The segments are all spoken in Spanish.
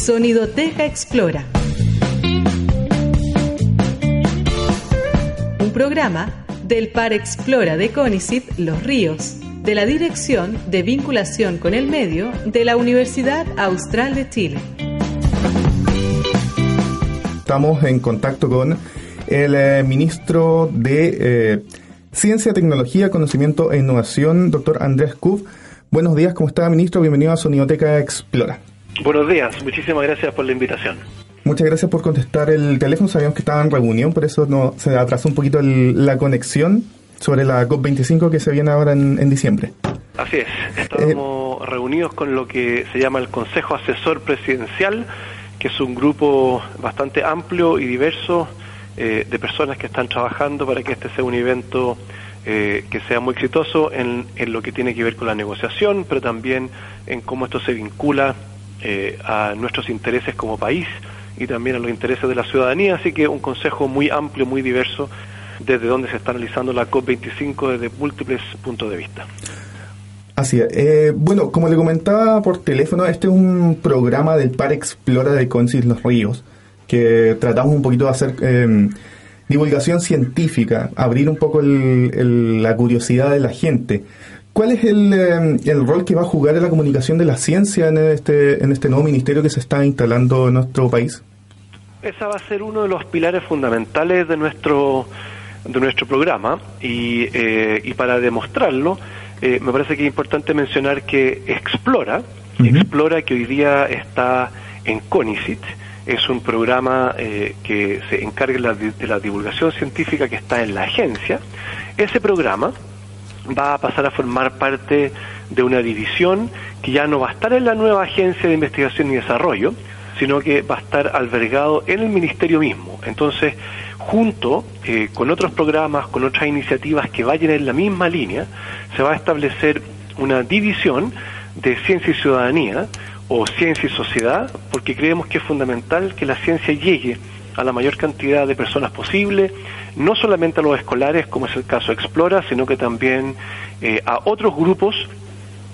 Sonidoteca Explora. Un programa del Par Explora de CONICIT Los Ríos, de la Dirección de Vinculación con el Medio de la Universidad Austral de Chile. Estamos en contacto con el eh, ministro de eh, Ciencia, Tecnología, Conocimiento e Innovación, doctor Andrés Kuf. Buenos días, ¿cómo está, ministro? Bienvenido a Sonidoteca Explora. Buenos días, muchísimas gracias por la invitación. Muchas gracias por contestar el teléfono. Sabíamos que estaba en reunión, por eso no se atrasó un poquito la conexión sobre la COP25 que se viene ahora en, diciembre. Así es, estamos reunidos con lo que se llama el Consejo Asesor Presidencial, que es un grupo bastante amplio y diverso eh, de personas que están trabajando para que este sea un evento eh, que sea muy exitoso en, en, lo que tiene que ver con la negociación, pero también en cómo esto se vincula eh, a nuestros intereses como país y también a los intereses de la ciudadanía, así que un consejo muy amplio, muy diverso, desde donde se está analizando la COP25 desde múltiples puntos de vista. Así es. Eh, bueno, como le comentaba por teléfono, este es un programa del Par Explora de Concis Los Ríos, que tratamos un poquito de hacer eh, divulgación científica, abrir un poco la curiosidad de la gente. ¿Cuál es em, el, rol que va a jugar en la comunicación de la ciencia en este, en este nuevo ministerio que se está instalando en nuestro país? Esa va a ser uno de los pilares fundamentales de nuestro, de nuestro programa y, eh, y para demostrarlo eh, me parece que es importante mencionar que Explora, Explora que hoy día está en CONICIT, es un programa eh, que se encarga de la divulgación científica que está en la agencia. Ese programa va a pasar a formar parte de una división que ya no va a estar en la nueva Agencia de Investigación y Desarrollo, sino que va a estar albergado en el Ministerio mismo. Entonces, junto eh, con otros programas, con otras iniciativas que vayan en la misma línea, se va a establecer una división de ciencia y ciudadanía o ciencia y sociedad, porque creemos que es fundamental que la ciencia llegue a la mayor cantidad de personas posible, no solamente a los escolares, como es el caso Explora, sino que también eh, a otros grupos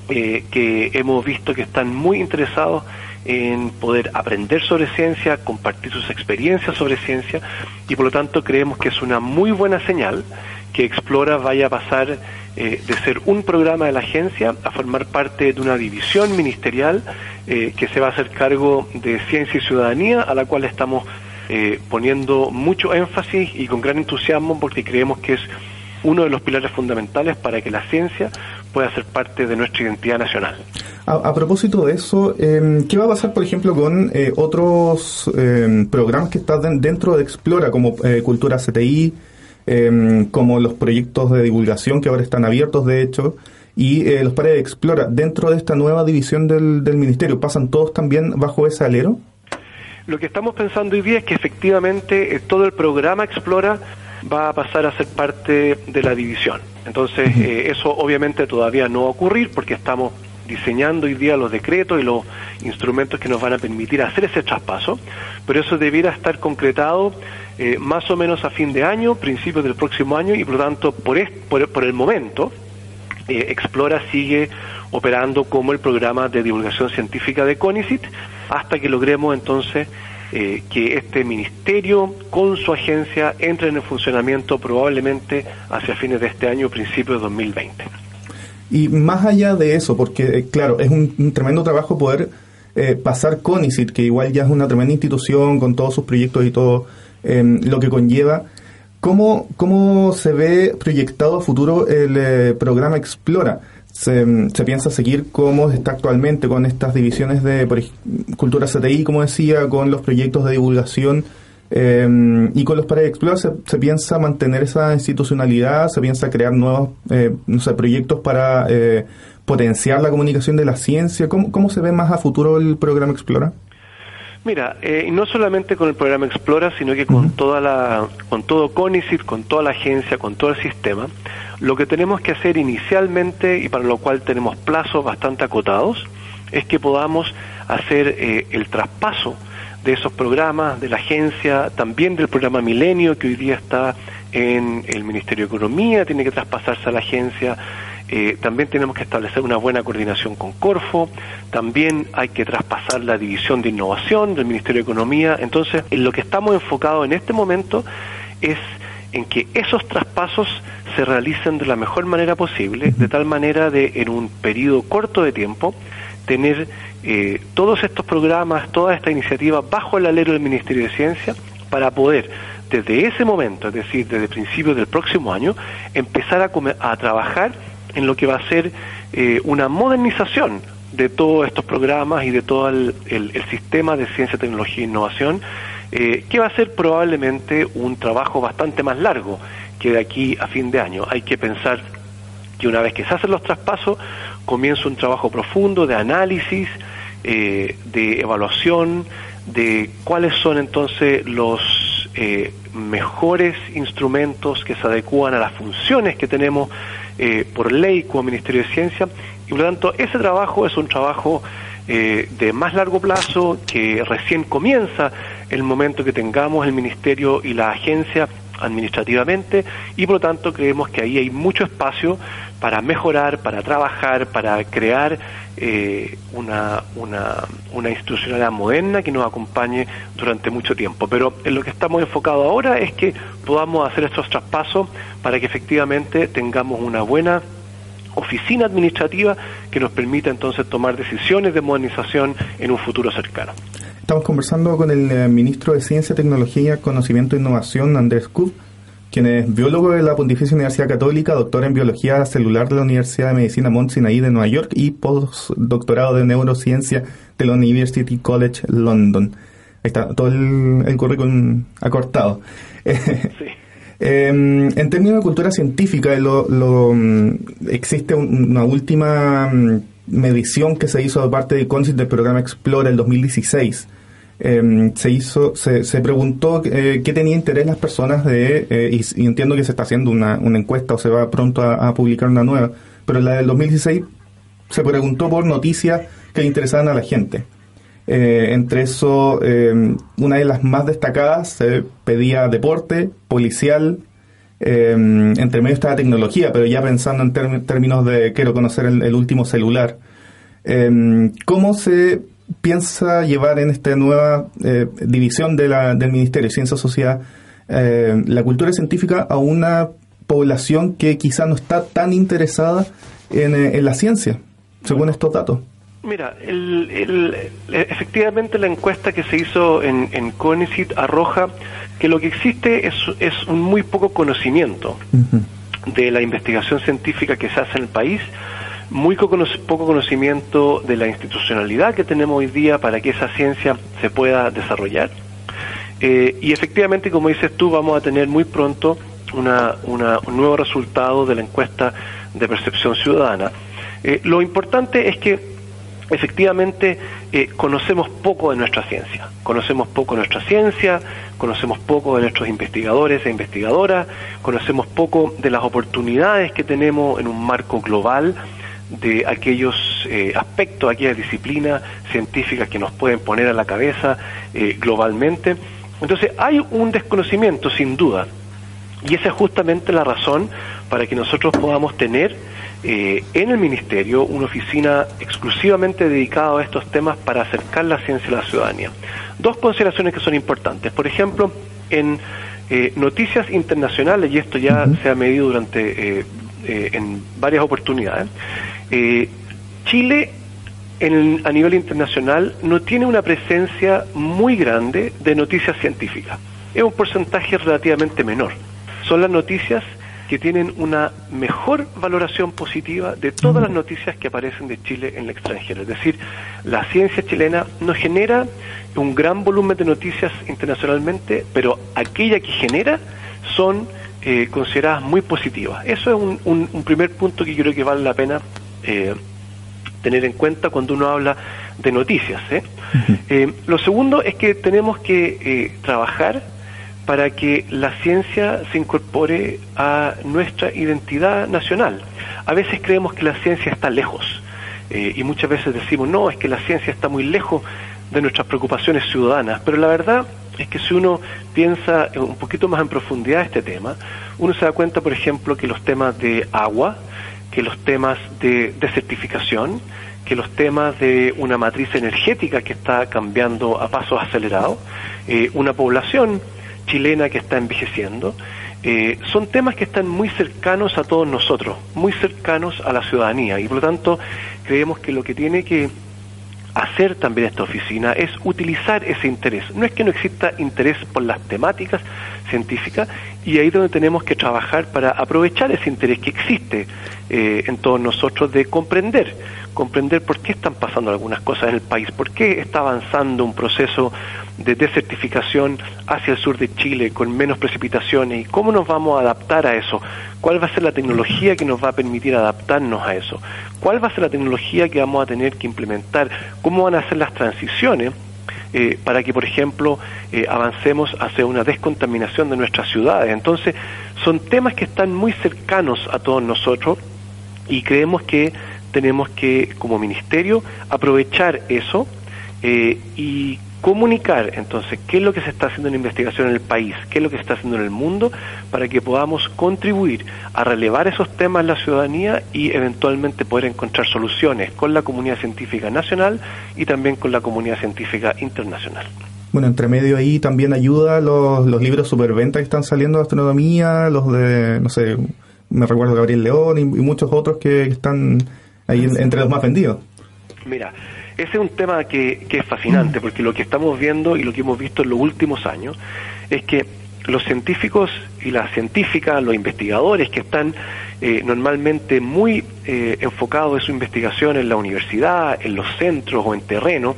eh, que hemos visto que están muy interesados en poder aprender sobre ciencia, compartir sus experiencias sobre ciencia y por lo tanto creemos que es una muy buena señal que Explora vaya a pasar eh, de ser un programa de la agencia a formar parte de una división ministerial que se va a hacer cargo de ciencia y ciudadanía a la cual estamos eh, poniendo mucho énfasis y con gran entusiasmo porque creemos que es uno de los pilares fundamentales para que la ciencia pueda ser parte de nuestra identidad nacional. A, propósito de eso, em, ¿qué va a pasar, por ejemplo, con eh, otros em, programas que están dentro de Explora, como eh, Cultura CTI, em, como los proyectos de divulgación que ahora están abiertos, de hecho, y los pares de Explora, dentro de esta nueva división del Ministerio, ¿pasan todos también bajo ese alero? Lo que estamos pensando hoy día es que efectivamente eh, todo el programa Explora va a pasar a ser parte de la división. Entonces, eh, eso obviamente todavía no va a ocurrir porque estamos diseñando hoy día los decretos y los instrumentos que nos van a permitir hacer ese traspaso, pero eso debiera estar concretado eh, más o menos a fin de año, principios del próximo año, y por lo tanto, por, por, el momento, Explora sigue operando como el programa de divulgación científica de CONICIT, hasta que logremos entonces eh, que este ministerio con su agencia entre en funcionamiento probablemente hacia fines de este año, principios de 2020. Y más allá de eso, porque eh, claro, es un, tremendo trabajo poder eh, pasar CONICIT, que igual ya es una tremenda institución con todos sus proyectos y todo em, lo que conlleva. ¿Cómo, ¿Cómo se ve proyectado a futuro el programa Explora? Se, piensa seguir como está actualmente con estas divisiones de cultura CTI, como decía, con los proyectos de divulgación eh, y con los de se, se, piensa mantener esa institucionalidad, se piensa crear nuevos eh, no sé, proyectos para eh, potenciar la comunicación de la ciencia. ¿Cómo, ¿Cómo se ve más a futuro el programa Explora? Mira, eh, no solamente con el programa Explora, sino que con toda la, con todo CONICIT, con toda la agencia, con todo el sistema, lo que tenemos que hacer inicialmente y para lo cual tenemos plazos bastante acotados es que podamos hacer eh, el traspaso de esos programas, de la agencia, también del programa Milenio, que hoy día está en el Ministerio de Economía, tiene que traspasarse a la agencia, Eh, también tenemos que establecer una buena coordinación con Corfo, también hay que traspasar la división de innovación del Ministerio de Economía. Entonces, en lo que estamos enfocados en este momento es en que esos traspasos se realicen de la mejor manera posible, de tal manera de en un periodo corto de tiempo tener eh, todos estos programas, toda esta iniciativa bajo el alero del Ministerio de Ciencia para poder desde ese momento, es decir, desde principios del próximo año, empezar a, a trabajar en lo que va a ser eh, una modernización de todos estos programas y de todo el, sistema de ciencia, tecnología e innovación, eh, que va a ser probablemente un trabajo bastante más largo que de aquí a fin de año. Hay que pensar que una vez que se hacen los traspasos, comienza un trabajo profundo de análisis, eh, de evaluación, de cuáles son entonces los eh, mejores instrumentos que se adecúan a las funciones que tenemos eh, por ley como Ministerio de Ciencia y por lo tanto ese trabajo es un trabajo eh, de más largo plazo que recién comienza el momento que tengamos el Ministerio y la agencia administrativamente y por lo tanto creemos que ahí hay mucho espacio para mejorar, para trabajar, para crear eh, una, una, una institucionalidad moderna que nos acompañe durante mucho tiempo. Pero en lo que estamos enfocados ahora es que podamos hacer estos traspasos para que efectivamente tengamos una buena oficina administrativa que nos permita entonces tomar decisiones de modernización en un futuro cercano. Estamos conversando con el eh, ministro de Ciencia, Tecnología, Conocimiento e Innovación, Andrés Kub, quien es biólogo de la Pontificia Universidad Católica, doctor en Biología Celular de la Universidad de Medicina Mount Sinai de Nueva York y postdoctorado de Neurociencia de la University College London. Ahí está todo el, currículum acortado. Em, en términos de cultura científica, lo, mm, existe una última mm, medición que se hizo de parte de CONCIT del programa Explora el 2016 Em, se hizo, se, se preguntó eh, qué tenía interés las personas de, eh, y, entiendo que se está haciendo una, una encuesta o se va pronto a, publicar una nueva, pero la del 2016 se preguntó por noticias que le interesaban a la gente. Eh, entre eso, em, una de las más destacadas se pedía deporte, policial, em, entre medio estaba tecnología, pero ya pensando en términos de quiero conocer el, el último celular. ¿Cómo se piensa llevar en esta nueva eh, división de la, del Ministerio de Ciencia Sociedad eh, la cultura científica a una población que quizá no está tan interesada en, eh, la ciencia, según estos datos? Mira, efectivamente la encuesta que se hizo en, en CONICIT arroja que lo que existe es, es un muy poco conocimiento de la investigación científica que se hace en el país muy poco conocimiento de la institucionalidad que tenemos hoy día para que esa ciencia se pueda desarrollar. Eh, y efectivamente, como dices tú, vamos a tener muy pronto un nuevo resultado de la encuesta de percepción ciudadana. Eh, lo importante es que efectivamente eh, conocemos poco de nuestra ciencia, conocemos poco de nuestra ciencia, conocemos poco de nuestros investigadores e investigadoras, conocemos poco de las oportunidades que tenemos en un marco global de aquellos eh, aspectos, aquellas disciplinas científicas que nos pueden poner a la cabeza eh, globalmente. Entonces hay un desconocimiento, sin duda, y esa es justamente la razón para que nosotros podamos tener eh, en el Ministerio una oficina exclusivamente dedicada a estos temas para acercar la ciencia a la ciudadanía. Dos consideraciones que son importantes. Por ejemplo, en noticias internacionales, y esto ya se ha medido durante en varias oportunidades, eh, Chile a nivel internacional no tiene una presencia muy grande de noticias científicas. Es un porcentaje relativamente menor. Son las noticias que tienen una mejor valoración positiva de todas las noticias que aparecen de Chile en el extranjero. Es decir, la ciencia chilena no genera un gran volumen de noticias internacionalmente, pero aquella que genera son eh, consideradas muy positivas. Eso es un, un primer punto que creo que vale la pena eh, tener en cuenta cuando uno habla de noticias. ¿eh? Eh, lo segundo es que tenemos que trabajar para que la ciencia se incorpore a nuestra identidad nacional. A veces creemos que la ciencia está lejos y muchas veces decimos, no, es que la ciencia está muy lejos de nuestras preocupaciones ciudadanas, pero la verdad es que si uno piensa un poquito más en profundidad este tema, uno se da cuenta, por ejemplo, que los temas de agua, que los temas de desertificación, que los temas de una matriz energética que está cambiando a pasos acelerados, eh, una población chilena que está envejeciendo, eh, son temas que están muy cercanos a todos nosotros, muy cercanos a la ciudadanía y por lo tanto creemos que lo que tiene que hacer también esta oficina es utilizar ese interés. No es que no exista interés por las temáticas científicas y ahí es donde tenemos que trabajar para aprovechar ese interés que existe eh, en todos nosotros de comprender, comprender por qué están pasando algunas cosas en el país, por qué está avanzando un proceso de desertificación hacia el sur de Chile con menos precipitaciones y cómo nos vamos a adaptar a eso, cuál va a ser la tecnología que nos va a permitir adaptarnos a eso, cuál va a ser la tecnología que vamos a tener que implementar, cómo van a ser las transiciones eh, para que, por ejemplo, eh, avancemos hacia una descontaminación de nuestras ciudades. Entonces, son temas que están muy cercanos a todos nosotros y creemos que tenemos que, como ministerio, aprovechar eso eh, y comunicar entonces qué es lo que se está haciendo en investigación en el país, qué es lo que se está haciendo en el mundo, para que podamos contribuir a relevar esos temas en la ciudadanía y eventualmente poder encontrar soluciones con la comunidad científica nacional y también con la comunidad científica internacional. Bueno, entre medio ahí también ayuda los, los libros superventa que están saliendo de astronomía, los de, no sé, me recuerdo Gabriel León y, muchos otros que están ahí entre los más vendidos. Mira, ese es un tema que, es fascinante, porque lo que estamos viendo y lo que hemos visto en los últimos años es que los científicos y las científicas, los investigadores que están eh, normalmente muy eh, enfocados en su investigación en la universidad, en los centros o en terreno,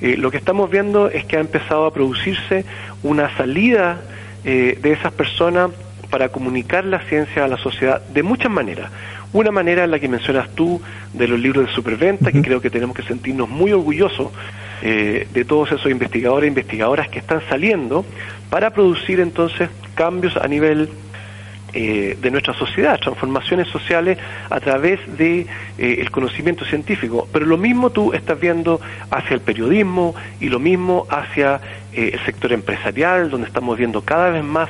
eh, lo que estamos viendo es que ha empezado a producirse una salida de esas personas para comunicar la ciencia a la sociedad de muchas maneras. Una manera en la que mencionas tú de los libros de superventa, que creo que tenemos que sentirnos muy orgullosos eh, de todos esos investigadores e investigadoras que están saliendo para producir entonces cambios a nivel eh, de nuestra sociedad, transformaciones sociales a través de eh, el conocimiento científico. Pero lo mismo tú estás viendo hacia el periodismo y lo mismo hacia el sector empresarial, donde estamos viendo cada vez más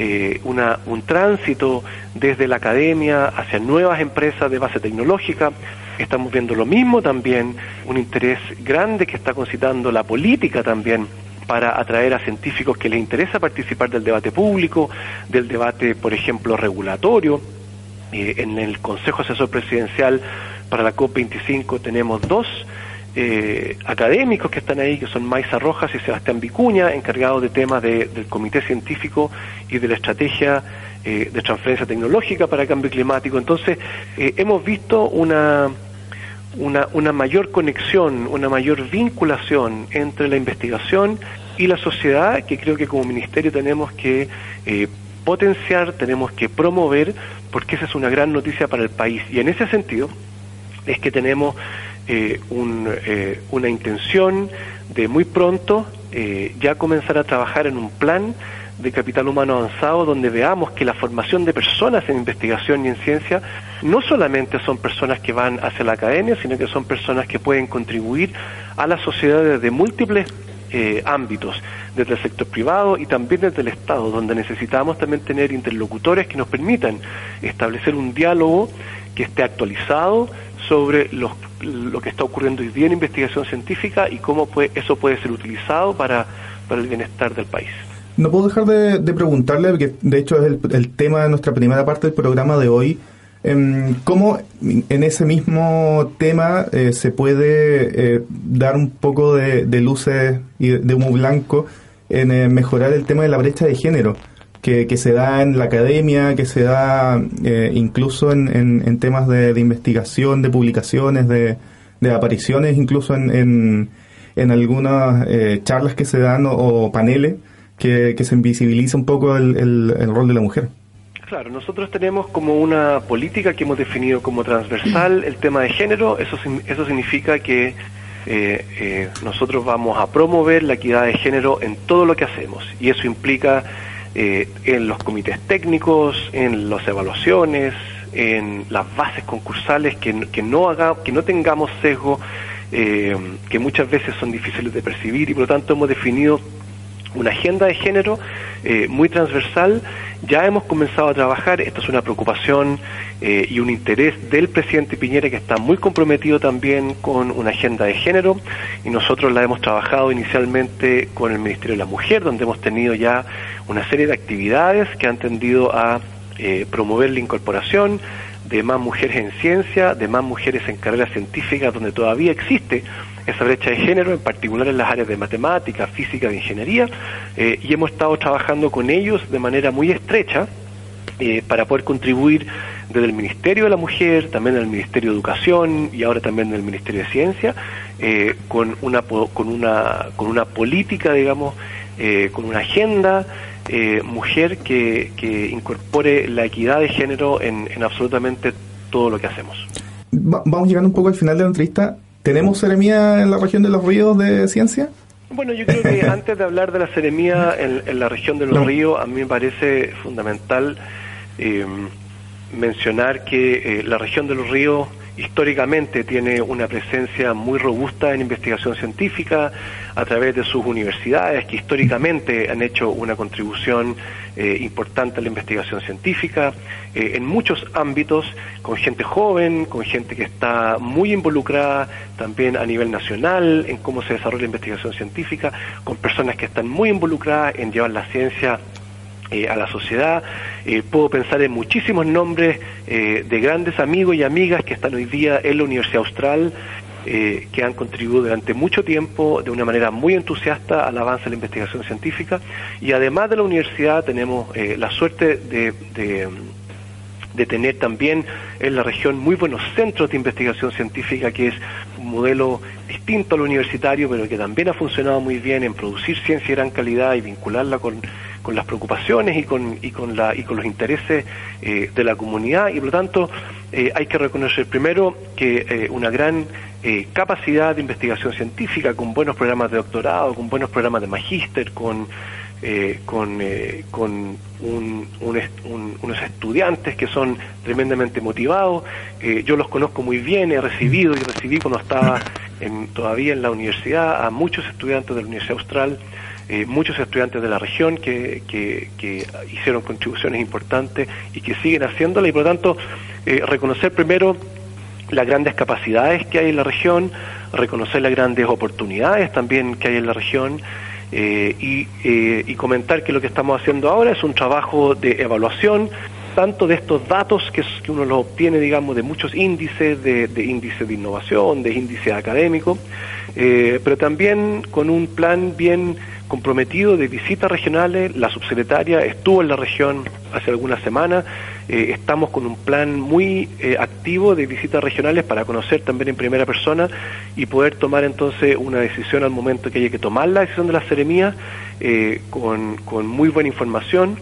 eh, una, un tránsito desde la academia hacia nuevas empresas de base tecnológica. Estamos viendo lo mismo también, un interés grande que está concitando la política también para atraer a científicos que les interesa participar del debate público, del debate, por ejemplo, regulatorio. Eh, en el Consejo Asesor Presidencial para la COP25 tenemos dos eh, académicos que están ahí, que son Maiza Rojas y Sebastián Vicuña, encargados de temas del Comité Científico y de la Estrategia eh, de Transferencia Tecnológica para el Cambio Climático. Entonces, eh, hemos visto una, una, una mayor conexión, una mayor vinculación entre la investigación y la sociedad, que creo que como ministerio tenemos que potenciar, tenemos que promover, porque esa es una gran noticia para el país. Y en ese sentido es que tenemos eh, eh, una intención de muy pronto eh, ya comenzar a trabajar en un plan de capital humano avanzado donde veamos que la formación de personas en investigación y en ciencia no solamente son personas que van hacia la academia, sino que son personas que pueden contribuir a la sociedad desde múltiples ámbitos, desde el sector privado y también desde el Estado, donde necesitamos también tener interlocutores que nos permitan establecer un diálogo que esté actualizado sobre los lo que está ocurriendo hoy día en investigación científica y cómo puede, eso puede ser utilizado para, para el bienestar del país. No puedo dejar de, preguntarle, porque de hecho es el, tema de nuestra primera parte del programa de hoy, em, ¿cómo en ese mismo tema eh, se puede eh, dar un poco de, luces y de, humo blanco en eh, mejorar el tema de la brecha de género? Que, se da en la academia, que se da eh, incluso en, en, temas de, investigación, de publicaciones, de, apariciones, incluso en, en, algunas eh, charlas que se dan o, paneles que, se invisibiliza un poco el, el, rol de la mujer. Claro, nosotros tenemos como una política que hemos definido como transversal el tema de género, eso, eso significa que eh, nosotros vamos a promover la equidad de género en todo lo que hacemos y eso implica eh, en los comités técnicos, en las evaluaciones, en las bases concursales, que, que no, haga, que no tengamos sesgo, eh, que muchas veces son difíciles de percibir y por lo tanto hemos definido una agenda de género eh, muy transversal. Ya hemos comenzado a trabajar, esta es una preocupación eh, y un interés del presidente Piñera que está muy comprometido también con una agenda de género y nosotros la hemos trabajado inicialmente con el Ministerio de la Mujer, donde hemos tenido ya una serie de actividades que han tendido a eh, promover la incorporación de más mujeres en ciencia, de más mujeres en carreras científicas, donde todavía existe esa brecha de género, en particular en las áreas de matemática, física, de ingeniería, eh, y hemos estado trabajando con ellos de manera muy estrecha eh, para poder contribuir desde el Ministerio de la Mujer, también del Ministerio de Educación y ahora también del Ministerio de Ciencia, eh, con, una, con, una, con una política, digamos, con una agenda mujer que, que, incorpore la equidad de género en, en absolutamente todo lo que hacemos. Vamos llegando un poco al final de la entrevista. ¿Tenemos seremía en la región de los ríos de ciencia? Bueno, yo creo que antes de hablar de la seremía en, la región de los ríos, a mí me parece fundamental eh, mencionar que eh, la región de los ríos históricamente tiene una presencia muy robusta en investigación científica a través de sus universidades que históricamente han hecho una contribución eh, importante a la investigación científica eh, en muchos ámbitos con gente joven, con gente que está muy involucrada también a nivel nacional en cómo se desarrolla la investigación científica, con personas que están muy involucradas en llevar la ciencia eh, a la sociedad. Eh, puedo pensar en muchísimos nombres eh, de grandes amigos y amigas que están hoy día en la Universidad Austral, que han contribuido durante mucho tiempo de una manera muy entusiasta al avance de la investigación científica. Y además de la universidad tenemos la suerte de, de tener también en la región muy buenos centros de investigación científica, que es un modelo distinto al universitario, pero que también ha funcionado muy bien en producir ciencia de gran calidad y vincularla con con las preocupaciones y con, y con, la, y con los intereses eh, de la comunidad y por lo tanto eh, hay que reconocer primero que eh, una gran capacidad de investigación científica con buenos programas de doctorado, con buenos programas de magíster, con, con, con unos estudiantes que son tremendamente motivados. yo los conozco muy bien, he recibido y recibí cuando estaba en, todavía en la universidad a muchos estudiantes de la Universidad Austral eh, muchos estudiantes de la región que, que, hicieron contribuciones importantes y que siguen haciéndola y por lo tanto eh, reconocer primero las grandes capacidades que hay en la región, reconocer las grandes oportunidades también que hay en la región eh, y, comentar que lo que estamos haciendo ahora es un trabajo de evaluación tanto de estos datos que, que uno los obtiene, digamos, de muchos índices, de, de índices de innovación, de índices académicos, pero también con un plan bien comprometido de visitas regionales. La subsecretaria estuvo en la región hace algunas semanas. Eh, estamos con un plan muy eh, activo de visitas regionales para conocer también en primera persona y poder tomar entonces una decisión al momento que haya que tomar la decisión de la seremía eh, con, con muy buena información,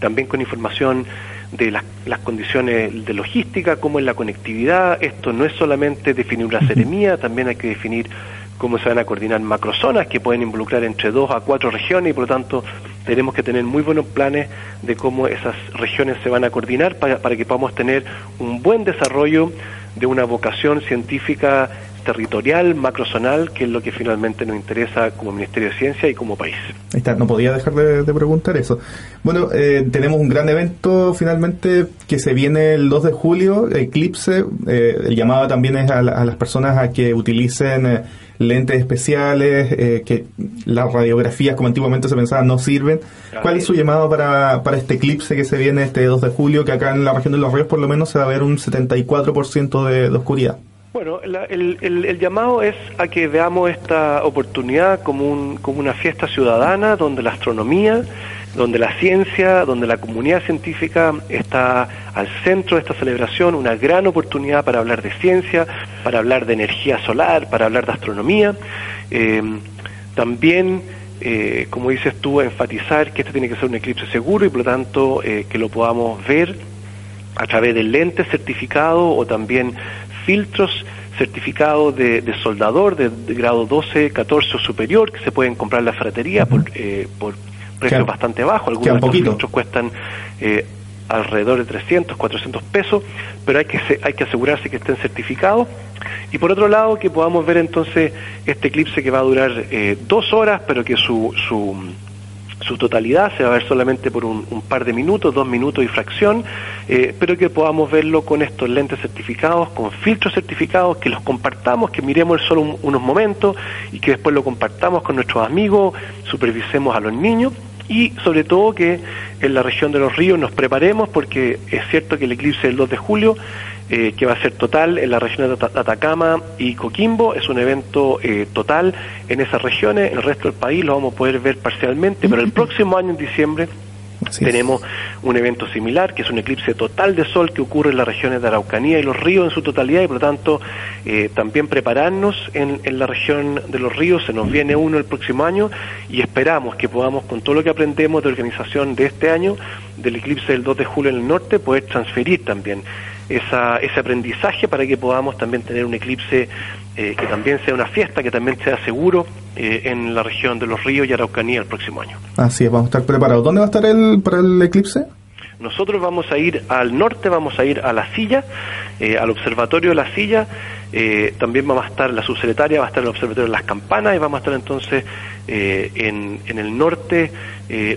también con información de las, las, condiciones de logística, como es la conectividad. Esto no es solamente definir una seremía, también hay que definir cómo se van a coordinar macrozonas que pueden involucrar entre dos a cuatro regiones y por lo tanto tenemos que tener muy buenos planes de cómo esas regiones se van a coordinar para, para que podamos tener un buen desarrollo de una vocación científica territorial, macrozonal, que es lo que finalmente nos interesa como Ministerio de Ciencia y como país. Ahí está, no podía dejar de, preguntar eso. Bueno, eh, tenemos un gran evento finalmente que se viene el 2 de julio, Eclipse. Eh, el llamado también es a, las personas a que utilicen... Eh, lentes especiales, eh, que las radiografías como antiguamente se pensaba no sirven. ¿Cuál es su llamado para, para este eclipse que se viene este 2 de julio, que acá en la región de los ríos por lo menos se va a ver un 74% de, de oscuridad? Bueno, el, el, llamado es a que veamos esta oportunidad como, un, como una fiesta ciudadana donde la astronomía donde la ciencia, donde la comunidad científica está al centro de esta celebración, una gran oportunidad para hablar de ciencia, para hablar de energía solar, para hablar de astronomía. Eh, también, eh, como dices tú, enfatizar que este tiene que ser un eclipse seguro y por lo tanto eh, que lo podamos ver a través de lentes certificados o también filtros certificados de, soldador de, grado 12, 14 o superior que se pueden comprar en la fratería por, por precio bastante bajo, algunos de estos cuestan eh, alrededor de 300, 400 pesos, pero hay que, hay que asegurarse que estén certificados. Y por otro lado, que podamos ver entonces este eclipse que va a durar eh, dos horas, pero que su, su, su totalidad, se va a ver solamente por un, par de minutos, dos minutos y fracción, eh, pero que podamos verlo con estos lentes certificados, con filtros certificados, que los compartamos, que miremos solo unos momentos y que después lo compartamos con nuestros amigos, supervisemos a los niños y sobre todo que en la región de los ríos nos preparemos porque es cierto que el eclipse del 2 de julio eh, que va a ser total en la región de Atacama y Coquimbo. Es un evento eh, total en esas regiones. En el resto del país lo vamos a poder ver parcialmente, pero el próximo año, en diciembre, tenemos un evento similar, que es un eclipse total de sol que ocurre en las regiones de Araucanía y los ríos en su totalidad, y por lo tanto eh, también prepararnos en, en, la región de los ríos. Se nos viene uno el próximo año y esperamos que podamos, con todo lo que aprendemos de organización de este año, del eclipse del 2 de julio en el norte, poder transferir también esa, ese aprendizaje para que podamos también tener un eclipse eh, que también sea una fiesta, que también sea seguro eh, en la región de los ríos y Araucanía el próximo año. Así es, vamos a estar preparados. ¿Dónde va a estar el, para el eclipse? Nosotros vamos a ir al norte, vamos a ir a la silla, eh, al observatorio de la silla, eh, también vamos a estar la subsecretaria, va a estar el observatorio de las campanas y vamos a estar entonces eh, en, el norte,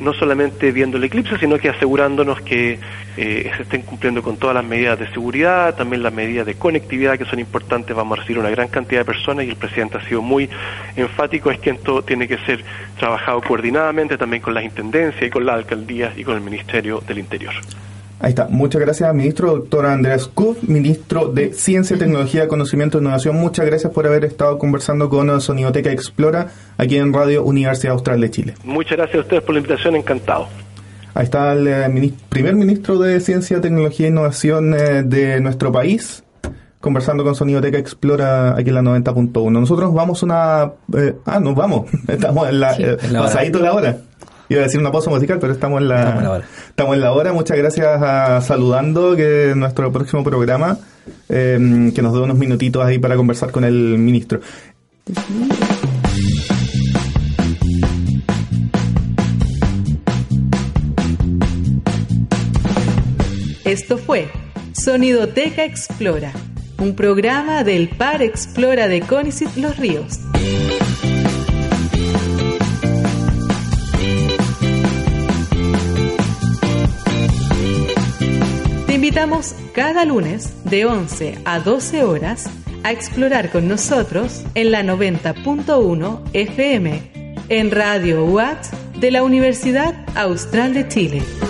no solamente viendo el eclipse, sino que asegurándonos que se estén cumpliendo con todas las medidas de seguridad, también las medidas de conectividad que son importantes, vamos a recibir una gran cantidad de personas y el presidente ha sido muy enfático, es que esto tiene que ser trabajado coordinadamente también con las intendencias y con la alcaldía y con el Ministerio del Interior. Ahí está. Muchas gracias, ministro. Doctor Andrés Kuf, ministro de Ciencia, Tecnología, Conocimiento e Innovación. Muchas gracias por haber estado conversando con Sonidoteca Explora aquí en Radio Universidad Austral de Chile. Muchas gracias a ustedes por la invitación. Encantado. Ahí está el eh, primer ministro de Ciencia, Tecnología e Innovación eh, de nuestro país, conversando con Sonidoteca Explora aquí en la 90.1. Nosotros vamos una... Eh, ah, nos vamos. Estamos en la... pasadito la hora. Iba a decir una pausa musical, pero estamos en la, estamos en la hora. Muchas gracias a Saludando, que es nuestro próximo programa, em, que nos dé unos minutitos ahí para conversar con el ministro. Esto fue Sonidoteca Explora, un programa del Par Explora de Conicet Los Ríos. Invitamos cada lunes de 11 a 12 horas a explorar con nosotros en la 90.1 FM en Radio UAT de la Universidad Austral de Chile.